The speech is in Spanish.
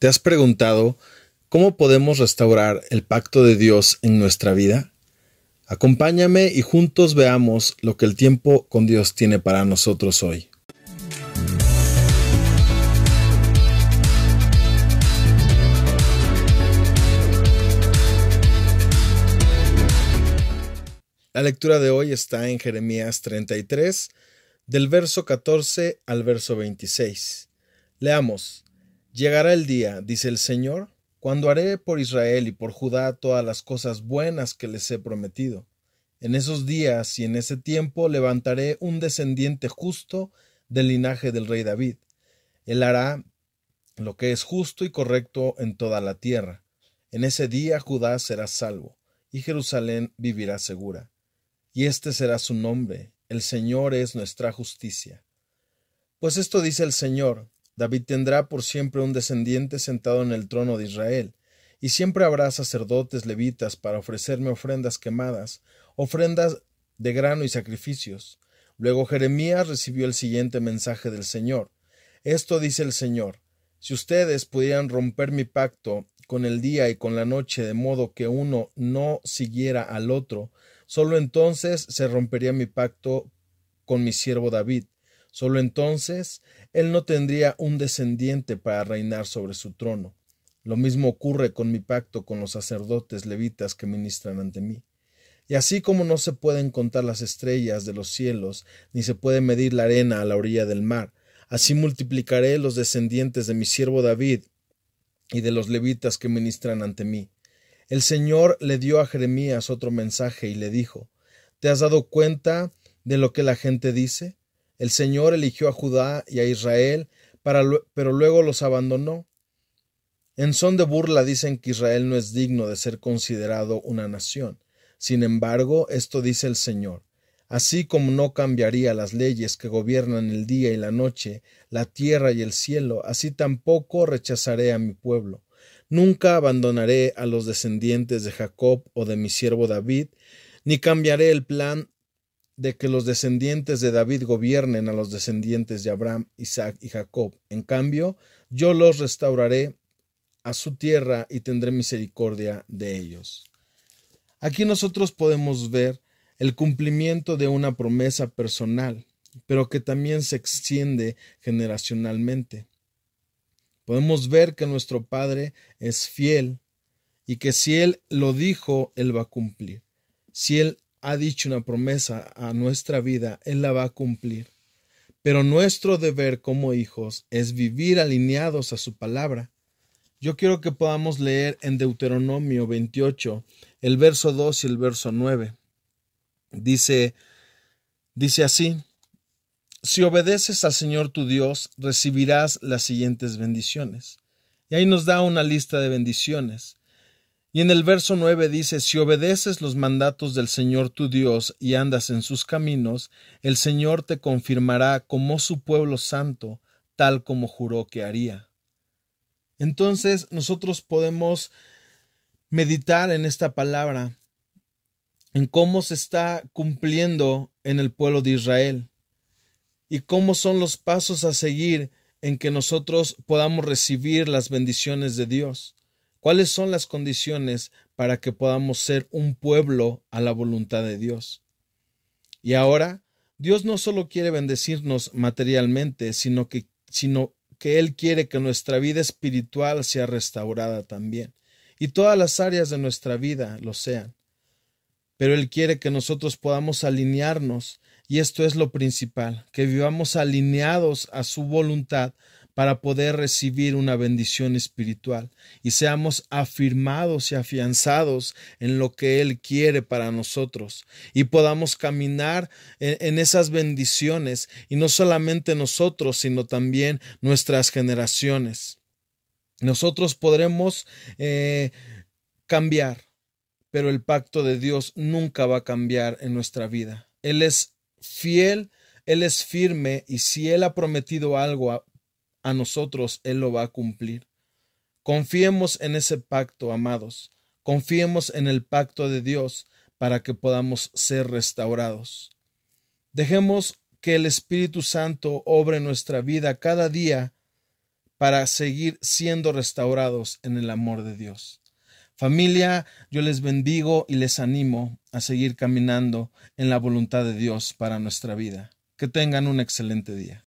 ¿Te has preguntado cómo podemos restaurar el pacto de Dios en nuestra vida? Acompáñame y juntos veamos lo que el tiempo con Dios tiene para nosotros hoy. La lectura de hoy está en Jeremías 33, del verso 14 al verso 26. Leamos. Llegará el día, dice el Señor, cuando haré por Israel y por Judá todas las cosas buenas que les he prometido. En esos días y en ese tiempo levantaré un descendiente justo del linaje del rey David. Él hará lo que es justo y correcto en toda la tierra. En ese día Judá será salvo, y Jerusalén vivirá segura. Y este será su nombre, el Señor es nuestra justicia. Pues esto dice el Señor, David tendrá por siempre un descendiente sentado en el trono de Israel, y siempre habrá sacerdotes levitas para ofrecerme ofrendas quemadas, ofrendas de grano y sacrificios. Luego Jeremías recibió el siguiente mensaje del Señor. Esto dice el Señor, si ustedes pudieran romper mi pacto con el día y con la noche de modo que uno no siguiera al otro, sólo entonces se rompería mi pacto con mi siervo David, Solo entonces él no tendría un descendiente para reinar sobre su trono. Lo mismo ocurre con mi pacto con los sacerdotes levitas que ministran ante mí. Y así como no se pueden contar las estrellas de los cielos, ni se puede medir la arena a la orilla del mar, así multiplicaré los descendientes de mi siervo David y de los levitas que ministran ante mí. El Señor le dio a Jeremías otro mensaje y le dijo, ¿Te has dado cuenta de lo que la gente dice? El Señor eligió a Judá y a Israel, pero luego los abandonó. En son de burla dicen que Israel no es digno de ser considerado una nación. Sin embargo, esto dice el Señor. Así como no cambiaría las leyes que gobiernan el día y la noche, la tierra y el cielo, así tampoco rechazaré a mi pueblo. Nunca abandonaré a los descendientes de Jacob o de mi siervo David, ni cambiaré el plan de que los descendientes de David gobiernen a los descendientes de Abraham, Isaac y Jacob. En cambio, yo los restauraré a su tierra y tendré misericordia de ellos. Aquí nosotros podemos ver el cumplimiento de una promesa personal, pero que también se extiende generacionalmente. Podemos ver que nuestro Padre es fiel y que si Él lo dijo, Él va a cumplir. Si Él ha dicho una promesa a nuestra vida, Él la va a cumplir. Pero nuestro deber como hijos es vivir alineados a su palabra. Yo quiero que podamos leer en Deuteronomio 28 el verso 2 y el verso 9. Dice, dice así, si obedeces al Señor tu Dios, recibirás las siguientes bendiciones. Y ahí nos da una lista de bendiciones. Y en el verso 9 dice, si obedeces los mandatos del Señor tu Dios y andas en sus caminos, el Señor te confirmará como su pueblo santo, tal como juró que haría. Entonces nosotros podemos meditar en esta palabra, en cómo se está cumpliendo en el pueblo de Israel y cómo son los pasos a seguir en que nosotros podamos recibir las bendiciones de Dios. ¿Cuáles son las condiciones para que podamos ser un pueblo a la voluntad de Dios? Y ahora, Dios no solo quiere bendecirnos materialmente, sino que, sino que Él quiere que nuestra vida espiritual sea restaurada también, y todas las áreas de nuestra vida lo sean. Pero Él quiere que nosotros podamos alinearnos, y esto es lo principal, que vivamos alineados a su voluntad para poder recibir una bendición espiritual y seamos afirmados y afianzados en lo que Él quiere para nosotros y podamos caminar en, esas bendiciones y no solamente nosotros, sino también nuestras generaciones. Nosotros podremos eh, cambiar, pero el pacto de Dios nunca va a cambiar en nuestra vida. Él es fiel, Él es firme y si Él ha prometido algo a nosotros Él lo va a cumplir. Confiemos en ese pacto, amados. Confiemos en el pacto de Dios para que podamos ser restaurados. Dejemos que el Espíritu Santo obre nuestra vida cada día para seguir siendo restaurados en el amor de Dios. Familia, yo les bendigo y les animo a seguir caminando en la voluntad de Dios para nuestra vida. Que tengan un excelente día.